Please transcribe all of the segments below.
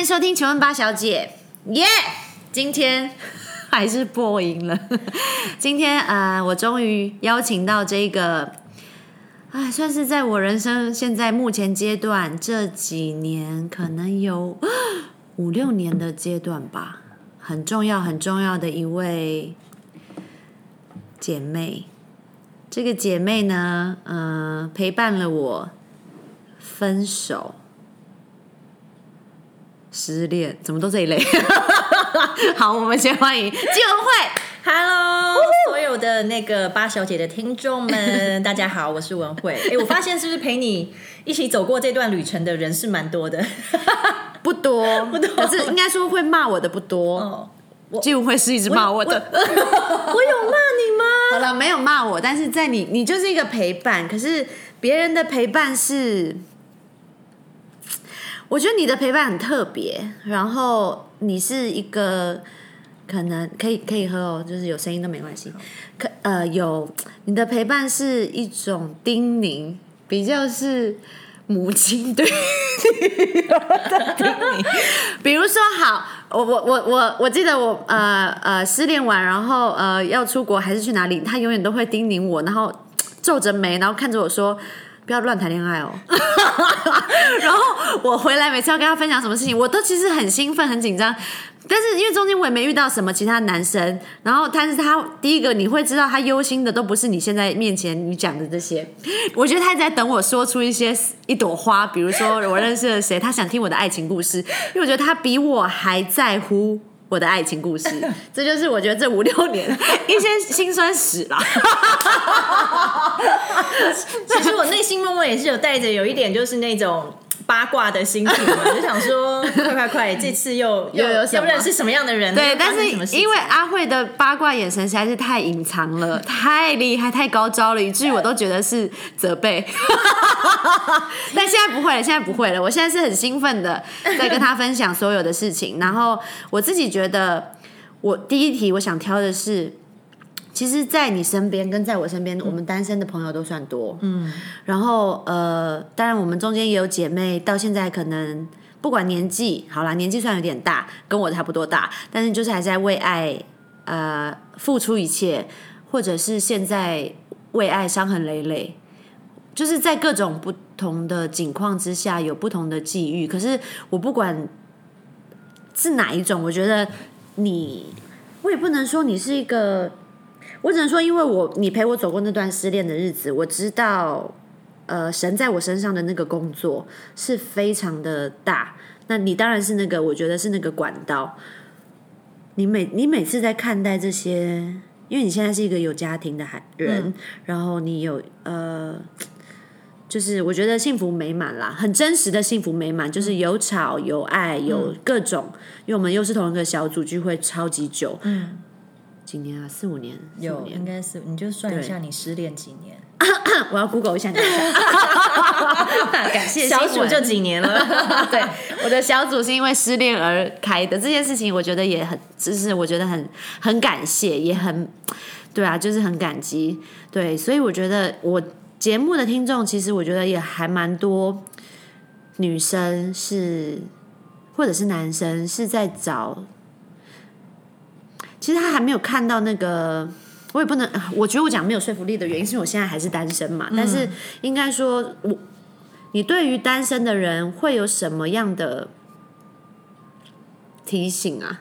迎收听《请问八小姐》，耶！今天 还是破音了。今天呃，我终于邀请到这个，哎，算是在我人生现在目前阶段这几年，可能有 五六年的阶段吧，很重要很重要的一位姐妹。这个姐妹呢，呃，陪伴了我分手。失恋怎么都这一类？好，我们先欢迎金文慧。Hello，所有的那个八小姐的听众们，大家好，我是文慧。哎，我发现是不是陪你一起走过这段旅程的人是蛮多的？不多，不多可是应该说会骂我的不多。哦，金文慧是一直骂我的。我有骂你吗？好了，没有骂我，但是在你，你就是一个陪伴。可是别人的陪伴是，我觉得你的陪伴很特别。然后你是一个可能可以可以喝哦，就是有声音都没关系。可呃，有你的陪伴是一种叮咛，比较是母亲对女儿的叮咛。比如说，好，我我我我我记得我呃呃失恋完，然后呃要出国还是去哪里，他永远都会叮咛我，然后皱着眉，然后看着我说。不要乱谈恋爱哦。然后我回来每次要跟他分享什么事情，我都其实很兴奋、很紧张。但是因为中间我也没遇到什么其他男生，然后但是他第一个你会知道他忧心的都不是你现在面前你讲的这些，我觉得他在等我说出一些一朵花，比如说我认识了谁，他想听我的爱情故事，因为我觉得他比我还在乎我的爱情故事，这就是我觉得这五六年 一些辛酸史啦。其实我内心默默也是有带着有一点就是那种八卦的心情嘛，就想说 快快快，这次又又有什么又认识什么样的人？对，但是因为阿慧的八卦眼神实在是太隐藏了，太厉害、太高招了，以至于我都觉得是责备。但现在不会了，现在不会了，我现在是很兴奋的在跟他分享所有的事情。然后我自己觉得，我第一题我想挑的是。其实，在你身边跟在我身边，我们单身的朋友都算多。嗯，然后呃，当然我们中间也有姐妹，到现在可能不管年纪，好啦，年纪虽然有点大，跟我差不多大，但是就是还在为爱呃付出一切，或者是现在为爱伤痕累累，就是在各种不同的境况之下有不同的际遇。可是我不管是哪一种，我觉得你，我也不能说你是一个。我只能说，因为我你陪我走过那段失恋的日子，我知道，呃，神在我身上的那个工作是非常的大。那你当然是那个，我觉得是那个管道。你每你每次在看待这些，因为你现在是一个有家庭的孩人，然后你有呃，就是我觉得幸福美满啦，很真实的幸福美满，就是有吵有爱有各种，因为我们又是同一个小组聚会超级久，嗯。几年啊？四五年？五有年应该是，你就算一下你失恋几年，我要 Google 一下，你。感谢小组就几年了。对，我的小组是因为失恋而开的，这件事情我觉得也很，就是我觉得很很感谢，也很对啊，就是很感激。对，所以我觉得我节目的听众，其实我觉得也还蛮多女生是，或者是男生是在找，其实他还没有看到那个。我也不能，我觉得我讲没有说服力的原因，是因为我现在还是单身嘛。但是应该说，我你对于单身的人会有什么样的提醒啊？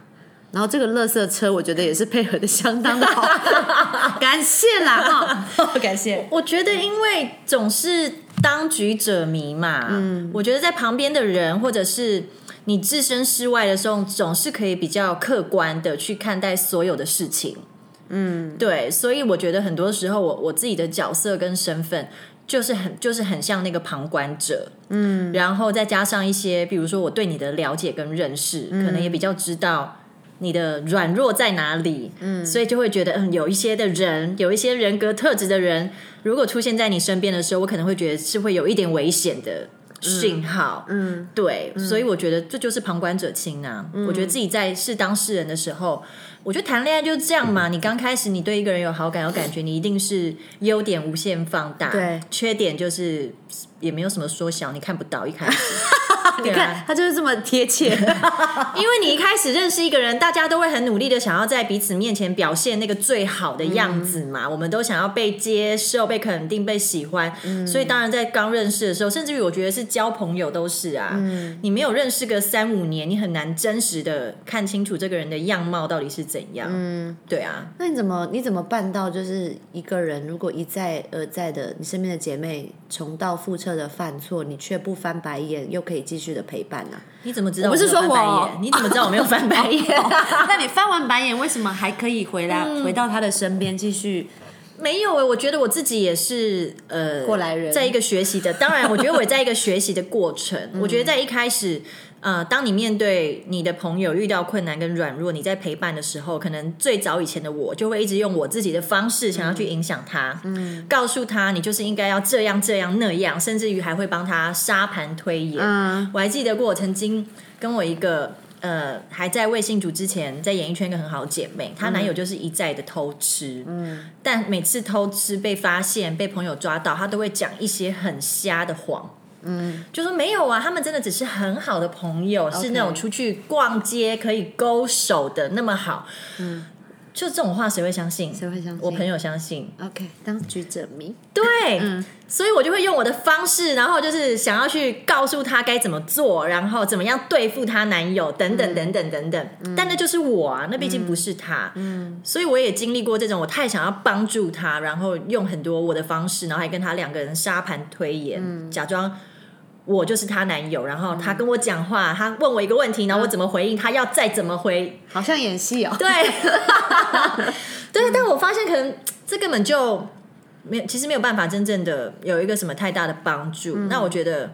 然后这个垃圾车，我觉得也是配合的相当的好，感谢啦哈，感谢。我觉得，因为总是当局者迷嘛，嗯，我觉得在旁边的人，或者是你置身事外的时候，总是可以比较客观的去看待所有的事情。嗯，对，所以我觉得很多时候我，我自己的角色跟身份就是很就是很像那个旁观者，嗯，然后再加上一些，比如说我对你的了解跟认识，可能也比较知道你的软弱在哪里，嗯，所以就会觉得，嗯，有一些的人，有一些人格特质的人，如果出现在你身边的时候，我可能会觉得是会有一点危险的。讯号，嗯，对，所以我觉得这就是旁观者清啊。我觉得自己在是当事人的时候，我觉得谈恋爱就是这样嘛。你刚开始你对一个人有好感有感觉，你一定是优点无限放大，对，缺点就是也没有什么缩小，你看不到一开始。你看他就是这么贴切，因为你一开始认识一个人，大家都会很努力的想要在彼此面前表现那个最好的样子嘛，我们都想要被接受、被肯定、被喜欢，所以当然在刚认识的时候，甚至于我觉得是交朋友都是啊，你没有认识个三五年，你很难真实的看清楚这个人的样貌到底是怎样。嗯，对啊，那你怎么你怎么办到就是一个人如果一再而再的你身边的姐妹重蹈覆辙的犯错，你却不翻白眼，又可以继续的陪伴呢？你怎么知道？不是说我，你怎么知道我没有翻白眼？那你翻完白眼，为什么还可以回来回到他的身边继续？没有哎，我觉得我自己也是呃过来人，在一个学习的。当然，我觉得我在一个学习的过程。我觉得在一开始。呃，当你面对你的朋友遇到困难跟软弱，你在陪伴的时候，可能最早以前的我就会一直用我自己的方式想要去影响他，嗯，告诉他你就是应该要这样这样那样，甚至于还会帮他沙盘推演。我还记得过，我曾经跟我一个呃还在卫信组之前在演艺圈一个很好的姐妹，她男友就是一再的偷吃，嗯，但每次偷吃被发现被朋友抓到，她都会讲一些很瞎的谎。嗯，就说没有啊，他们真的只是很好的朋友，是那种出去逛街可以勾手的那么好。嗯，就这种话谁会相信？谁会相信？我朋友相信。OK，当局者迷。对，嗯，所以我就会用我的方式，然后就是想要去告诉她该怎么做，然后怎么样对付她男友，等等等等等等。但那就是我啊，那毕竟不是他。嗯，所以我也经历过这种，我太想要帮助他，然后用很多我的方式，然后还跟他两个人沙盘推演，假装。我就是她男友，然后他跟我讲话，他问我一个问题，然后我怎么回应，他要再怎么回，好像演戏哦。对，对，但我发现可能这根本就没有，其实没有办法真正的有一个什么太大的帮助。那我觉得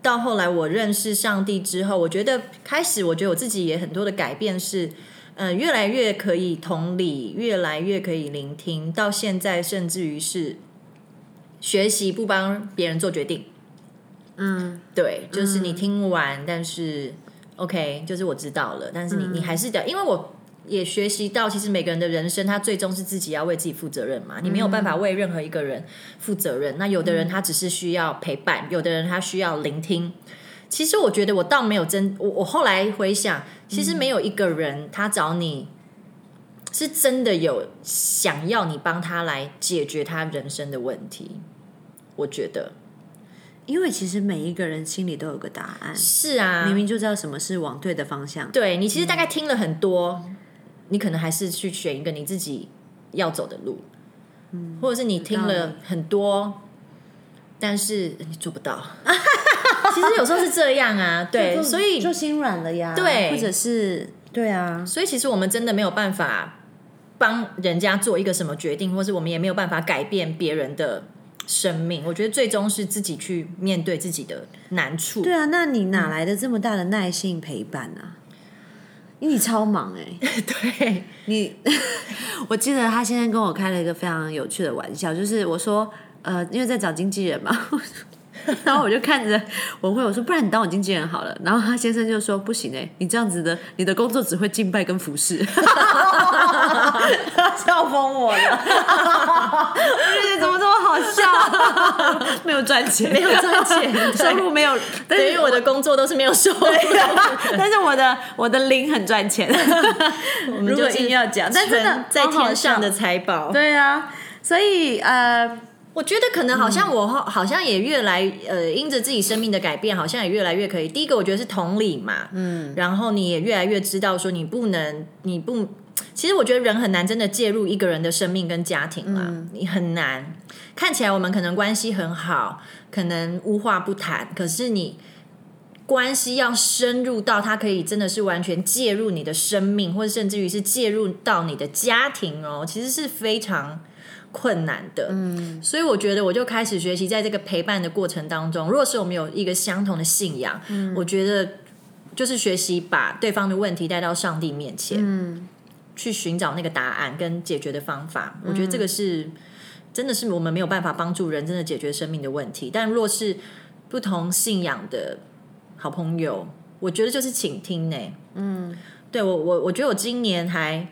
到后来我认识上帝之后，我觉得开始我觉得我自己也很多的改变是，嗯，越来越可以同理，越来越可以聆听，到现在甚至于是学习不帮别人做决定。嗯，对，就是你听完，但是 OK，就是我知道了，但是你你还是得，因为我也学习到，其实每个人的人生，他最终是自己要为自己负责任嘛，你没有办法为任何一个人负责任。那有的人他只是需要陪伴，有的人他需要聆听。其实我觉得我倒没有真，我我后来回想，其实没有一个人他找你是真的有想要你帮他来解决他人生的问题，我觉得。因为其实每一个人心里都有个答案，是啊，明明就知道什么是往对的方向。对你其实大概听了很多，你可能还是去选一个你自己要走的路，嗯，或者是你听了很多，但是你做不到。其实有时候是这样啊，对，所以就心软了呀，对，或者是对啊，所以其实我们真的没有办法帮人家做一个什么决定，或是我们也没有办法改变别人的。生命，我觉得最终是自己去面对自己的难处。对啊，那你哪来的这么大的耐性陪伴啊？因为你超忙哎。对你，我记得他现在跟我开了一个非常有趣的玩笑，就是我说，呃，因为在找经纪人嘛。然后我就看着文慧，我说：“不然你当我经纪人好了。”然后他先生就说：“不行哎，你这样子的，你的工作只会敬拜跟服侍。”笑疯我了！我觉得怎么这么好笑？没有赚钱，没有赚钱，收入没有，等于我的工作都是没有收入。但是我的我的零很赚钱。我们就硬要讲，但真的在天上的财宝。对啊，所以呃。我觉得可能好像我好像也越来呃，因着自己生命的改变，好像也越来越可以。第一个，我觉得是同理嘛，嗯，然后你也越来越知道说你不能，你不，其实我觉得人很难真的介入一个人的生命跟家庭嘛，你很难。看起来我们可能关系很好，可能无话不谈，可是你关系要深入到他可以真的是完全介入你的生命，或者甚至于是介入到你的家庭哦，其实是非常。困难的，嗯，所以我觉得我就开始学习，在这个陪伴的过程当中，若是我们有一个相同的信仰，嗯，我觉得就是学习把对方的问题带到上帝面前，嗯，去寻找那个答案跟解决的方法。我觉得这个是真的是我们没有办法帮助人真的解决生命的问题，但若是不同信仰的好朋友，我觉得就是倾听呢，嗯，对我我我觉得我今年还。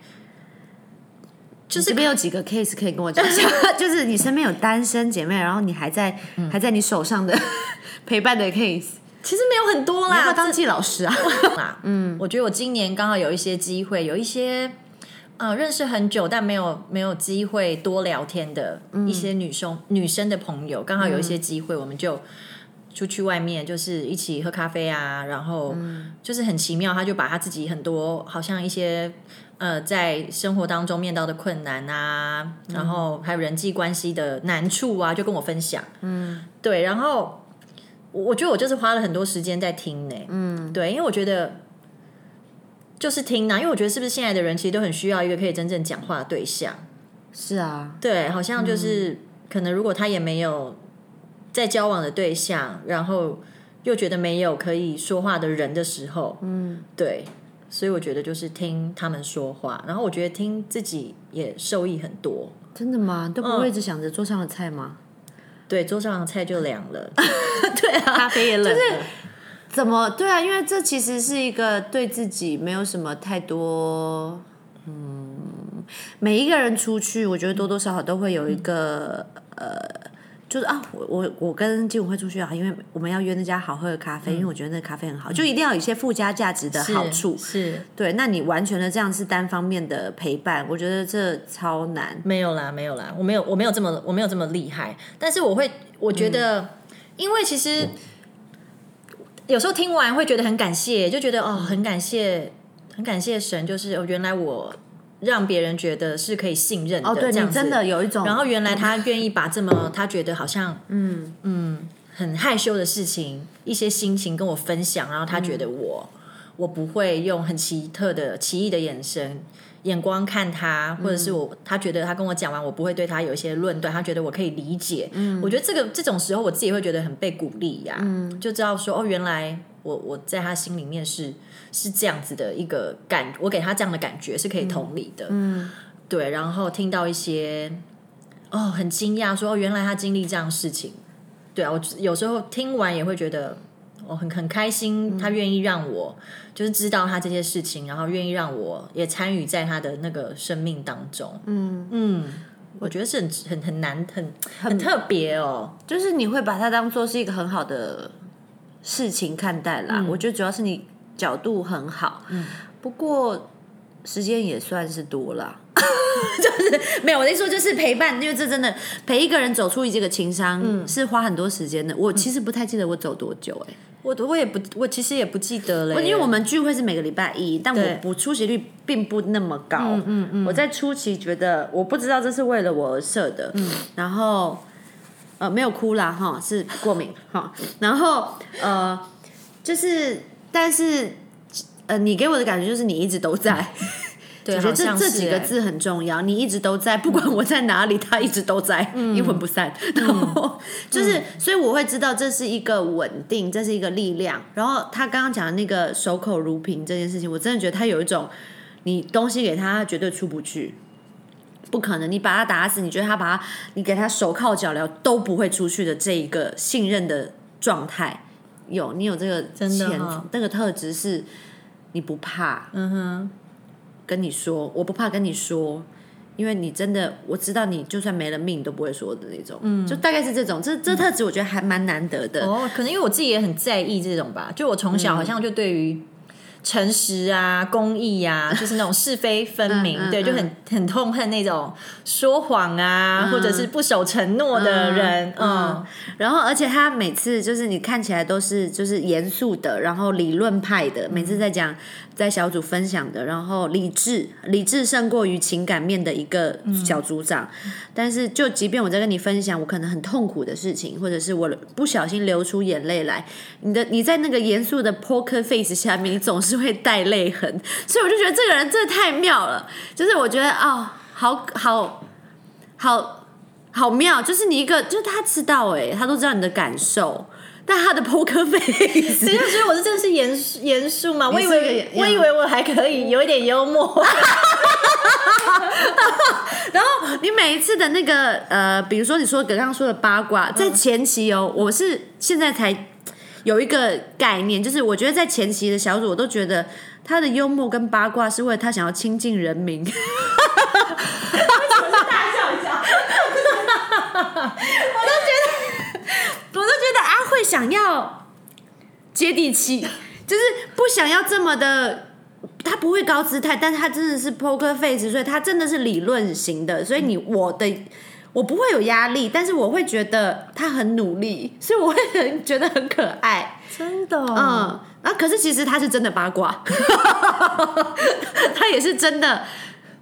就是没有几个 case 可以跟我讲一下，就是你身边有单身姐妹，然后你还在还在你手上的 陪伴的 case。其实没有很多啦，当季老师啊？嗯，我觉得我今年刚好有一些机会，有一些呃认识很久但没有没有机会多聊天的一些女生、女生的朋友，刚好有一些机会，我们就出去外面，就是一起喝咖啡啊，然后就是很奇妙，他就把他自己很多好像一些。呃，在生活当中面到的困难啊，然后还有人际关系的难处啊，就跟我分享。嗯，对，然后我我觉得我就是花了很多时间在听呢。嗯，对，因为我觉得就是听啊，因为我觉得是不是现在的人其实都很需要一个可以真正讲话的对象。是啊，对，好像就是可能如果他也没有在交往的对象，然后又觉得没有可以说话的人的时候，嗯，对。所以我觉得就是听他们说话，然后我觉得听自己也受益很多。真的吗？都不会一直想着桌上的菜吗？对，桌上的菜就凉了。对啊，咖啡也冷了。怎么？对啊，因为这其实是一个对自己没有什么太多，嗯，每一个人出去，我觉得多多少少都会有一个呃。就是啊，我我我跟金武会出去啊，因为我们要约那家好喝的咖啡，因为我觉得那咖啡很好，就一定要有一些附加价值的好处。是，对。那你完全的这样是单方面的陪伴，我觉得这超难。没有啦，没有啦，我没有，我没有这么，我没有这么厉害。但是我会，我觉得，因为其实有时候听完会觉得很感谢，就觉得哦，很感谢，很感谢神，就是原来我。让别人觉得是可以信任的，这样真的有一种。然后原来他愿意把这么他觉得好像嗯。嗯很害羞的事情，一些心情跟我分享，然后他觉得我我不会用很奇特的奇异的眼神眼光看他，或者是我他觉得他跟我讲完，我不会对他有一些论断，他觉得我可以理解。嗯，我觉得这个这种时候我自己会觉得很被鼓励呀，嗯，就知道说哦，原来我我在他心里面是。是这样子的一个感，我给他这样的感觉是可以同理的，嗯，对。然后听到一些哦，很惊讶，说哦，原来他经历这样事情，对啊，我有时候听完也会觉得我很很开心，他愿意让我就是知道他这些事情，然后愿意让我也参与在他的那个生命当中，嗯嗯，我觉得是很很很难，很很特别哦，就是你会把它当做是一个很好的事情看待啦。我觉得主要是你。角度很好，嗯，不过时间也算是多了，就是没有我的意思，就是陪伴，因为这真的陪一个人走出这个情商，嗯，是花很多时间的。我其实不太记得我走多久，哎，我我也不，我其实也不记得了，因为我们聚会是每个礼拜一，但我不出席率并不那么高，嗯嗯嗯，我在初期觉得我不知道这是为了我而设的，嗯，然后呃没有哭啦哈，是过敏哈，然后呃就是。但是，呃，你给我的感觉就是你一直都在 我觉得这这几个字很重要。你一直都在，不管我在哪里，他一直都在，阴魂不散。然后就是，所以我会知道这是一个稳定，这是一个力量。然后他刚刚讲的那个守口如瓶这件事情，我真的觉得他有一种，你东西给他他绝对出不去，不可能。你把他打死，你觉得他把他，你给他手铐脚镣都不会出去的这一个信任的状态。有你有这个潜那个特质是，你不怕，嗯哼，跟你说我不怕跟你说，因为你真的我知道你就算没了命都不会说的那种，嗯，就大概是这种，这这特质我觉得还蛮难得的哦，可能因为我自己也很在意这种吧，就我从小好像就对于。诚实啊，公益啊，就是那种是非分明，对，就很很痛恨那种说谎啊，或者是不守承诺的人。嗯，然后而且他每次就是你看起来都是就是严肃的，然后理论派的，每次在讲在小组分享的，然后理智理智胜过于情感面的一个小组长。但是就即便我在跟你分享我可能很痛苦的事情，或者是我不小心流出眼泪来，你的你在那个严肃的 poker face 下面，你总是。会带泪痕，所以我就觉得这个人真的太妙了。就是我觉得哦，好好好好妙，就是你一个，就是他知道哎，他都知道你的感受，但他的扑克 face，所以我是真的是严肃严肃嘛？我以为我以为我还可以有一点幽默。然后你每一次的那个呃，比如说你说刚刚说的八卦，在前期哦，我是现在才。有一个概念，就是我觉得在前期的小组，我都觉得他的幽默跟八卦是为了他想要亲近人民。为什么是大笑一下？我都觉得，我都觉得阿慧想要接地气，就是不想要这么的。他不会高姿态，但是他真的是 poker face，所以他真的是理论型的。所以你我的我不会有压力，但是我会觉得他很努力，所以我会很觉得很可爱。真的，嗯，啊，可是其实他是真的八卦，他也是真的，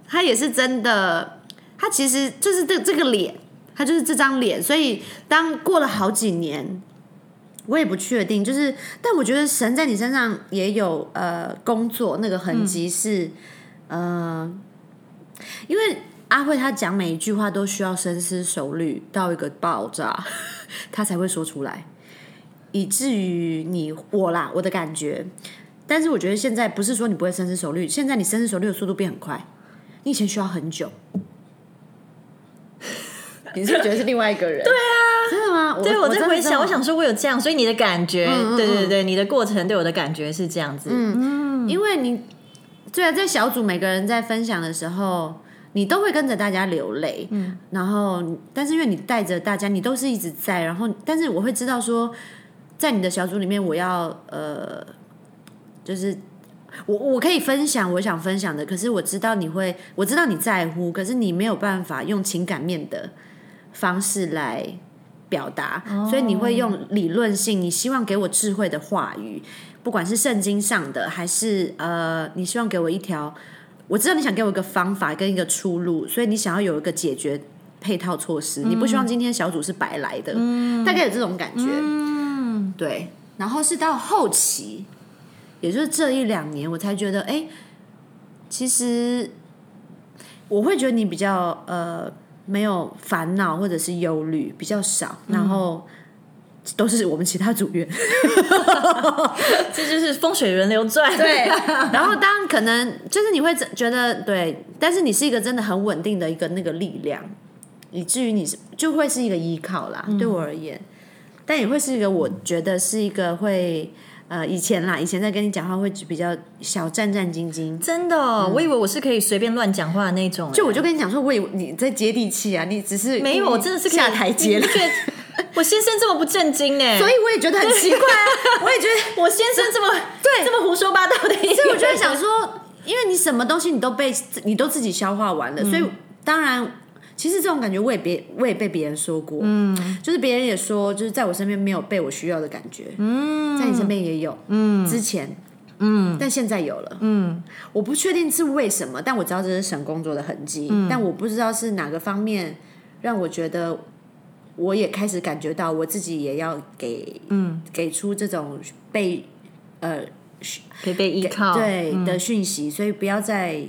他也是真的，他其实就是这这个脸，他就是这张脸，所以当过了好几年，我也不确定，就是，但我觉得神在你身上也有呃工作那个痕迹是，呃，因为阿慧她讲每一句话都需要深思熟虑到一个爆炸，她才会说出来。以至于你我啦，我的感觉。但是我觉得现在不是说你不会深思熟虑，现在你深思熟虑的速度变很快。你以前需要很久，你是不是觉得是另外一个人？对啊，真的吗？对我在回想，我想，说我有这样，所以你的感觉，嗯嗯对对对，你的过程对我的感觉是这样子。嗯，因为你对啊，在小组每个人在分享的时候，你都会跟着大家流泪，嗯，然后但是因为你带着大家，你都是一直在，然后但是我会知道说，在你的小组里面，我要呃，就是我我可以分享我想分享的，可是我知道你会，我知道你在乎，可是你没有办法用情感面的方式来表达，所以你会用理论性，你希望给我智慧的话语，不管是圣经上的，还是呃，你希望给我一条，我知道你想给我一个方法跟一个出路，所以你想要有一个解决配套措施，你不希望今天小组是白来的，大概有这种感觉，嗯，对。然后是到后期，也就是这一两年，我才觉得，哎，其实我会觉得你比较呃没有烦恼或者是忧虑比较少，然后都是我们其他组员。这就是风水轮流转。对，然后当可能就是你会觉得对，但是你是一个真的很稳定的一个那个力量，以至于你是就会是一个依靠啦。对我而言，但也会是一个我觉得是一个会呃以前啦，以前在跟你讲话会比较小战战兢兢。真的哦、我以为我是可以随便乱讲话的那种。就我就跟你讲说，我以为你在接地气啊，你只是没有，我真的是下台阶了。我先生这么不正经呢，所以我也觉得很奇怪啊，我也觉得我先生这么对。这么胡说八道的一个人，所以我就在想说，因为你什么东西你都被你都自己消化完了，所以当然，其实这种感觉我也别我也被别人说过，嗯，就是别人也说，就是在我身边没有被我需要的感觉，嗯，在你身边也有，嗯，之前。嗯，但现在有了。嗯，我不确定是为什么，但我知道这是神工作的痕迹。但我不知道是哪个方面让我觉得，我也开始感觉到我自己也要给，嗯，给出这种被呃可以被依靠，对的讯息，所以不要再，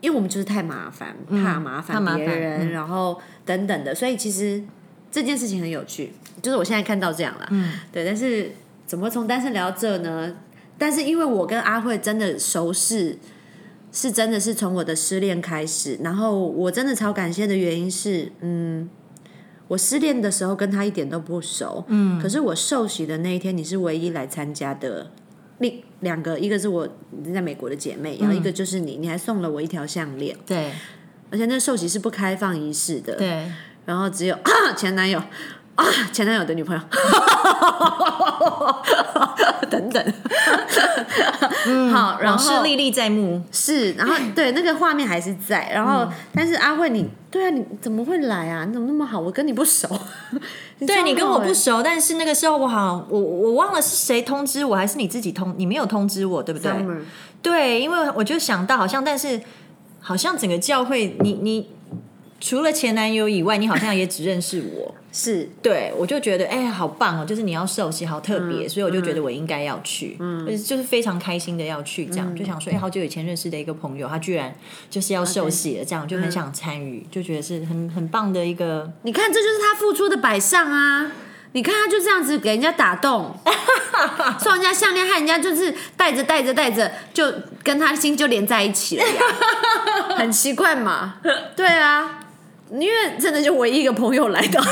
因为我们就是太麻烦，怕麻烦别人，然后等等的，所以其实这件事情很有趣，就是我现在看到这样了，嗯，对，但是怎么从单身聊到这呢？但是因为我跟阿慧真的熟识，是真的是从我的失恋开始，然后我真的超感谢的原因是，嗯。我失恋的时候跟他一点都不熟，嗯，可是我受洗的那一天，你是唯一来参加的，另两个，一个是我在美国的姐妹，然后一个就是你，你还送了我一条项链，对。而且那寿喜是不开放仪式的，对，然后只有、前男友啊，前男友的女朋友，等等，嗯好，然往后事历历在目。是，然后对那个画面还是在，然后、但是阿慧你，对啊，你怎么会来啊？你怎么那么好？我跟你不熟，对你跟我不熟熟，但是那个时候我好像我我忘了是谁通知我，还是你自己通，你没有通知我，对不对？对，因为我就想到好像，但是好像整个教会，你你除了前男友以外，你好像也只认识我。是对，我就觉得哎、好棒哦！就是你要受洗，好特嗯别，所以我就觉得我应该要去，嗯，就是非常开心的要去，这样、就想说，哎、好久以前认识的一个朋友，他居然就是要受洗了，这样就很想参与，就觉得是很很棒的一个，你看，这就是他付出的摆上啊！你看他就这样子给人家打动，送人家项链，害人家就是戴着戴着戴着，就跟他心就连在一起了呀，很奇怪嘛？对啊，因为真的就唯一一个朋友来的，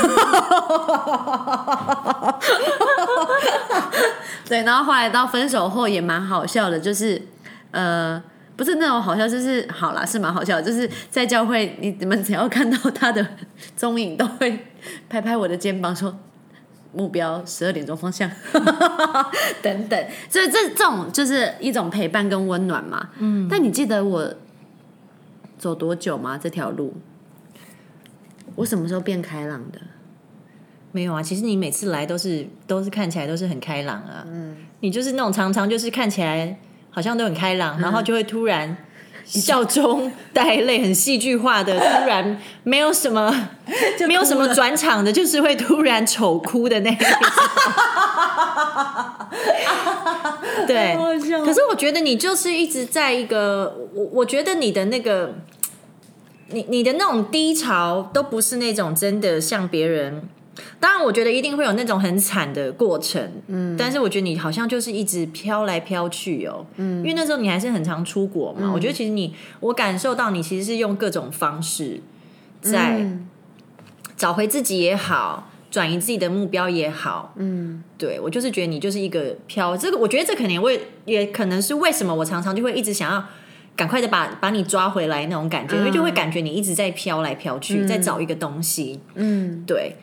对，然后后来到分手后也蛮好笑的，就是呃。不是那种好笑，就是好啦，是蛮好笑的。就是在教会，你你们只要看到他的踪影，都会拍拍我的肩膀说：“目标十二点钟方向，等等，所以这这种就是一种陪伴跟温暖嘛。嗯，但你记得我走多久吗？这条路，我什么时候变开朗的？没有啊，其实你每次来都是都是看起来都是很开朗啊。嗯，你就是那种常常就是看起来好像都很开朗，然后就会突然笑中带泪，很戏剧化的，突然没有什么 没有什么转场的，就是会突然丑哭的那一种。对，可是我觉得你就是一直在一个我，我觉得你的那个，你你的那种低潮都不是那种真的像别人。当然，我觉得一定会有那种很惨的过程，嗯，但是我觉得你好像就是一直飘来飘去哦，嗯，因为那时候你还是很常出国嘛，我觉得其实你，我感受到你其实是用各种方式在找回自己也好，转移自己的目标也好，嗯，对我就是觉得你就是一个飘，这个我觉得这肯定为，也可能是为什么我常常就会一直想要赶快的把把你抓回来那种感觉，因为就会感觉你一直在飘来飘去，在找一个东西，嗯，对。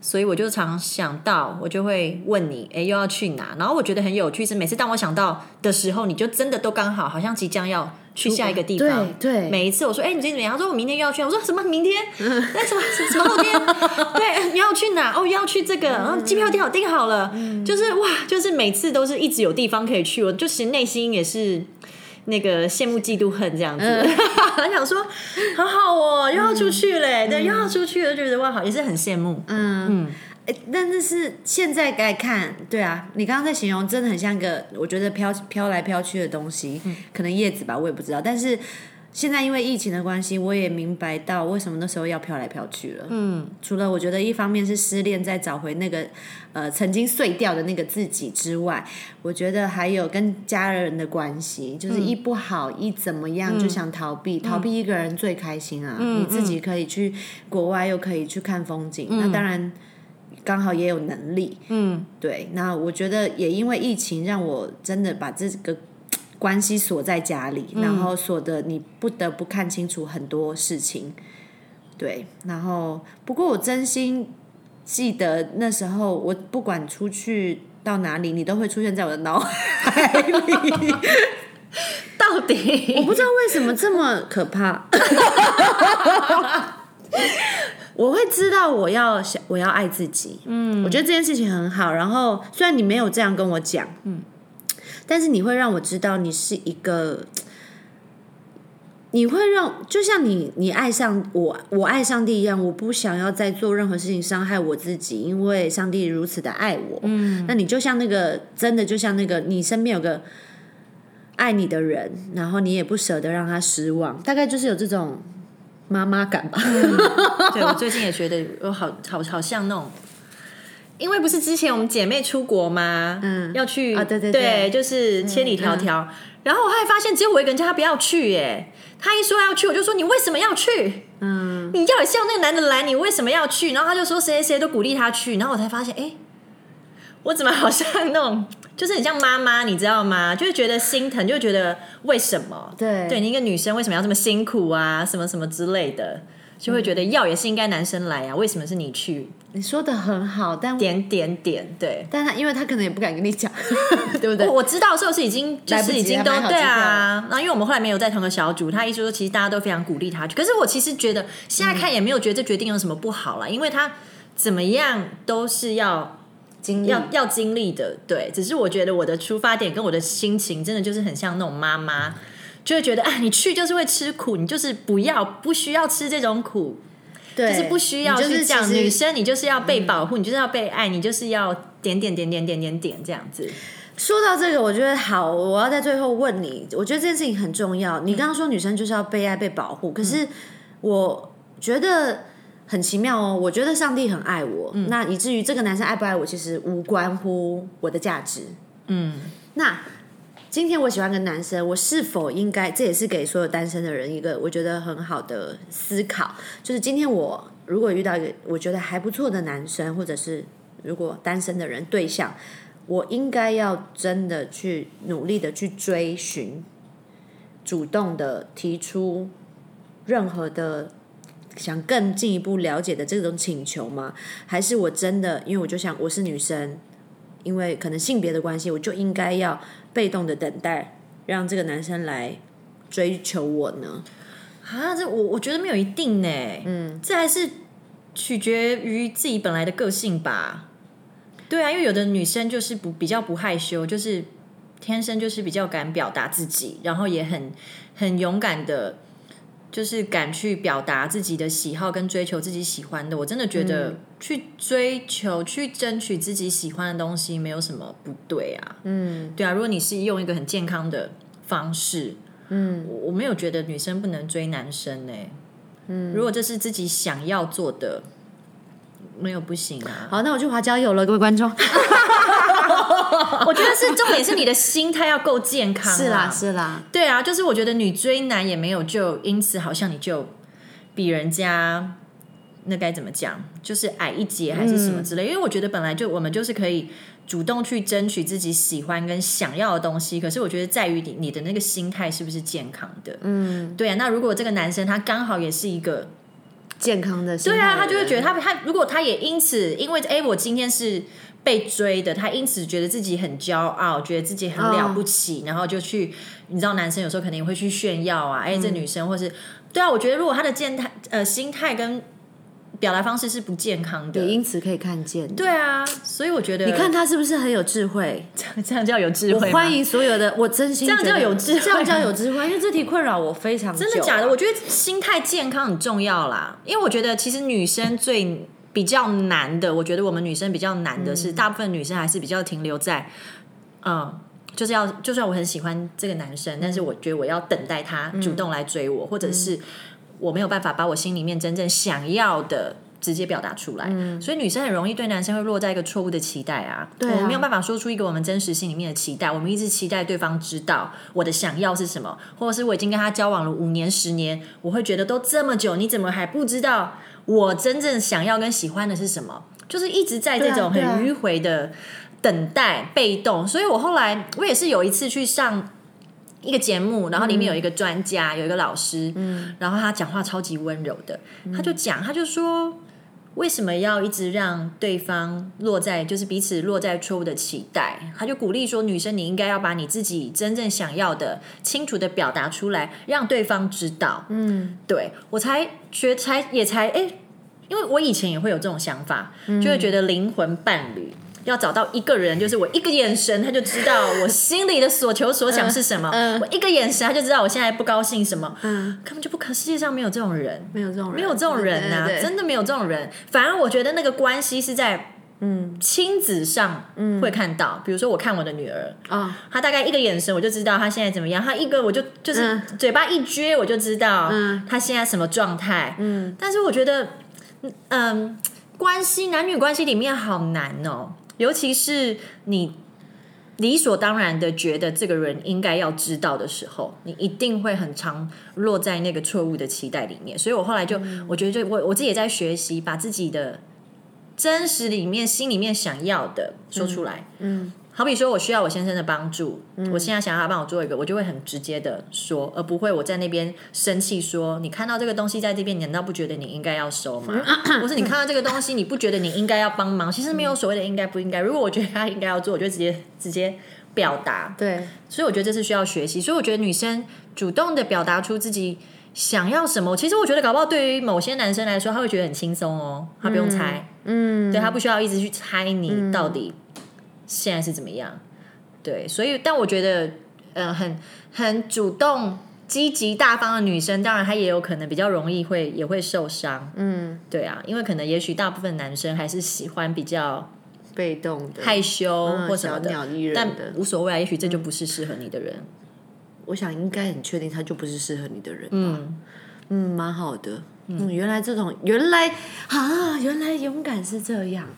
所以我就常想到，我就会问你，哎，又要去哪？然后我觉得很有趣，是每次当我想到的时候，你就真的都刚好，好像即将要去下一个地方。对，每一次我说，哎，你今天怎么样？他说我明天又要去。我说什么？明天？那什么什么后天？对，你要去哪？哦，要去这个，然后机票订好订好了。就是哇，就是每次都是一直有地方可以去，我就是内心也是。那个羡慕嫉妒恨这样子，很想说，好好哦，又要出去嘞，对，又要出去了，觉得哇好，也是很羡慕。嗯。嗯，但是是现在该看，对啊，你刚刚在形容，真的很像一个我觉得飘飘来飘去的东西，可能叶子吧，我也不知道，但是。现在因为疫情的关系，我也明白到为什么那时候要飘来飘去了。嗯，除了我觉得一方面是失恋，在找回那个呃曾经碎掉的那个自己之外，我觉得还有跟家人的关系，就是一不好一怎么样就想逃避，逃避一个人最开心啊！你自己可以去国外，又可以去看风景，那当然刚好也有能力。嗯，对。那我觉得也因为疫情，让我真的把这个。关系锁在家里，然后锁的你不得不看清楚很多事情，对。然后，不过我真心记得那时候，我不管出去到哪里，你都会出现在我的脑海里。到 底我不知道为什么这么可怕。我会知道我要想我要爱自己，嗯，我觉得这件事情很好。然后，虽然你没有这样跟我讲，嗯。但是你会让我知道你是一个，你会让就像你你爱上我，我爱上帝一样，我不想要再做任何事情伤害我自己，因为上帝如此的爱我。嗯，那你就像那个真的就像那个你身边有个爱你的人，然后你也不舍得让他失望，大概就是有这种妈妈感吧。对我最近也觉得我好好好像那种。因为不是之前我们姐妹出国吗？嗯，要去啊，对对对，就是千里迢迢。然后我还发现只有我一个人叫他不要去，耶。他一说要去，我就说你为什么要去？嗯，你要也是要那个男的来，你为什么要去？然后他就说谁谁谁都鼓励他去，然后我才发现，哎，我怎么好像那种，就是很像妈妈，你知道吗？就会觉得心疼，就觉得为什么？对，对你一个女生为什么要这么辛苦啊？什么什么之类的。就会觉得要也是应该男生来啊，为什么是你去？你说的很好，但点点点对，但他因为他可能也不敢跟你讲，对不对？我知道的时候是已经就是已经都对啊，那因为我们后来没有在同个小组，他一直说其实大家都非常鼓励他去，可是我其实觉得现在看也没有觉得这决定有什么不好了，因为他怎么样都是要经要要经历的，对，只是我觉得我的出发点跟我的心情真的就是很像那种妈妈。就会觉得啊，你去就是会吃苦，你就是不要不需要吃这种苦，对，就是不需要去讲女生，你就是要被保护，你就是要被爱，你就是要点点点点点点点这样子。说到这个，我觉得好，我要在最后问你，我觉得这件事情很重要。你刚刚说女生就是要被爱被保护，可是我觉得很奇妙哦。我觉得上帝很爱我，那以至于这个男生爱不爱我，其实无关乎我的价值。嗯，那。今天我喜欢个男生，我是否应该？这也是给所有单身的人一个我觉得很好的思考。就是今天我如果遇到一个我觉得还不错的男生，或者是如果单身的人对象，我应该要真的去努力的去追寻，主动的提出任何的想更进一步了解的这种请求吗？还是我真的因为我就想我是女生，因为可能性别的关系，我就应该要被动的等待，让这个男生来追求我呢？啊，这我我觉得没有一定呢，嗯，这还是取决于自己本来的个性吧。对啊，因为有的女生就是不比较不害羞，就是天生就是比较敢表达自己，然后也很很勇敢的，就是敢去表达自己的喜好跟追求自己喜欢的。我真的觉得去追求、去争取自己喜欢的东西，没有什么不对啊。嗯，对啊，如果你是用一个很健康的方式。嗯，我我没有觉得女生不能追男生呢。嗯，如果这是自己想要做的，没有不行啊。好，那我去滑交友了，各位观众。我觉得是重点是你的心态要够健康。是啦，是啦。对啊，就是我觉得女追男也没有就因此好像你就比人家那该怎么讲，就是矮一截还是什么之类。因为我觉得本来就我们就是可以。主动去争取自己喜欢跟想要的东西，可是我觉得在于你你的那个心态是不是健康的？嗯，对啊。那如果这个男生他刚好也是一个健康的，对啊，他就会觉得他他如果他也因此因为哎我今天是被追的，他因此觉得自己很骄傲，觉得自己很了不起，然后就去你知道男生有时候可能也会去炫耀啊，哎这女生或是对啊，我觉得如果他的健态呃心态跟。表达方式是不健康的，也因此可以看见。对啊，所以我觉得你看他是不是很有智慧？这 样这样叫有智慧？欢迎所有的，我真心这样叫有智慧，这样叫有智慧。因为这题困扰我非常，真的假的？我觉得心态健康很重要啦。因为我觉得其实女生最比较难的，我觉得我们女生比较难的是，大部分女生还是比较停留在，嗯，就是要就算我很喜欢这个男生，但是我觉得我要等待他主动来追我，或者是。我没有办法把我心里面真正想要的直接表达出来，所以女生很容易对男生会落在一个错误的期待啊。对，我们没有办法说出一个我们真实心里面的期待。我们一直期待对方知道我的想要是什么，或者是我已经跟他交往了五年、十年，我会觉得都这么久，你怎么还不知道我真正想要跟喜欢的是什么？就是一直在这种很迂回的等待、被动。所以我后来我也是有一次去上。一个节目，然后里面有一个专家，有一个老师，嗯然后他讲话超级温柔的，他就讲，他就说，为什么要一直让对方落在，就是彼此落在错误的期待？他就鼓励说，女生你应该要把你自己真正想要的清楚的表达出来，让对方知道。嗯，对我才觉才也才哎，因为我以前也会有这种想法，就会觉得灵魂伴侣。要找到一个人，就是我一个眼神，他就知道我心里的所求所想是什么。我一个眼神，他就知道我现在不高兴什么。嗯，根本就不可，世界上没有这种人，没有这种人，没有这种人呐，真的没有这种人。反而我觉得那个关系是在嗯亲子上会看到，比如说我看我的女儿啊，她大概一个眼神我就知道她现在怎么样，她一个我就就是嘴巴一撅我就知道她现在什么状态。嗯，但是我觉得嗯关系男女关系里面好难哦。尤其是你理所当然的觉得这个人应该要知道的时候，你一定会很常落在那个错误的期待里面。所以我后来就，我觉得就我我自己也在学习，把自己的真实里面、心里面想要的说出来。嗯。好比说，我需要我先生的帮助，我现在想要他帮我做一个，我就会很直接的说，而不会我在那边生气说，你看到这个东西在这边，你难道不觉得你应该要收吗？或是你看到这个东西，你不觉得你应该要帮忙？其实没有所谓的应该不应该。如果我觉得他应该要做，我就直接直接表达。对，所以我觉得这是需要学习。所以我觉得女生主动的表达出自己想要什么，其实我觉得搞不好对于某些男生来说，他会觉得很轻松哦，他不用猜，嗯，对他不需要一直去猜你到底。现在是怎么样？对，所以，但我觉得，呃，很很主动、积极、大方的女生，当然她也有可能比较容易会也会受伤。嗯，对啊，因为可能也许大部分男生还是喜欢比较被动的、害羞或什么的，但无所谓啊。也许这就不是适合你的人。我想应该很确定，他就不是适合你的人。嗯嗯，蛮好的。嗯，原来这种原来啊，原来勇敢是这样。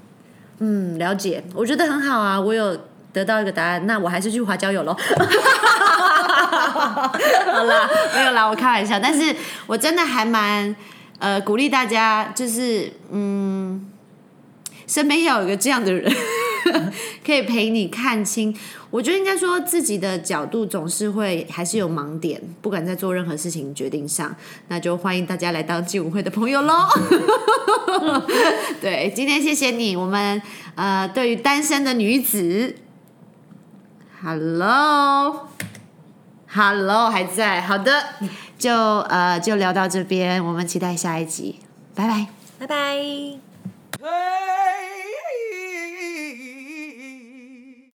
嗯，了解，我觉得很好啊，我有得到一个答案，那我还是去滑交友喽。好啦，没有啦，我开玩笑，但是我真的还蛮呃鼓励大家，就是嗯，身边要有一个这样的人，可以陪你看清。我觉得应该说自己的角度总是会还是有盲点，不管在做任何事情决定上，那就欢迎大家来当纪委会的朋友喽。对，今天谢谢你，我们呃，对于单身的女子，Hello，Hello 还在，好的，就呃就聊到这边，我们期待下一集，拜拜。拜拜。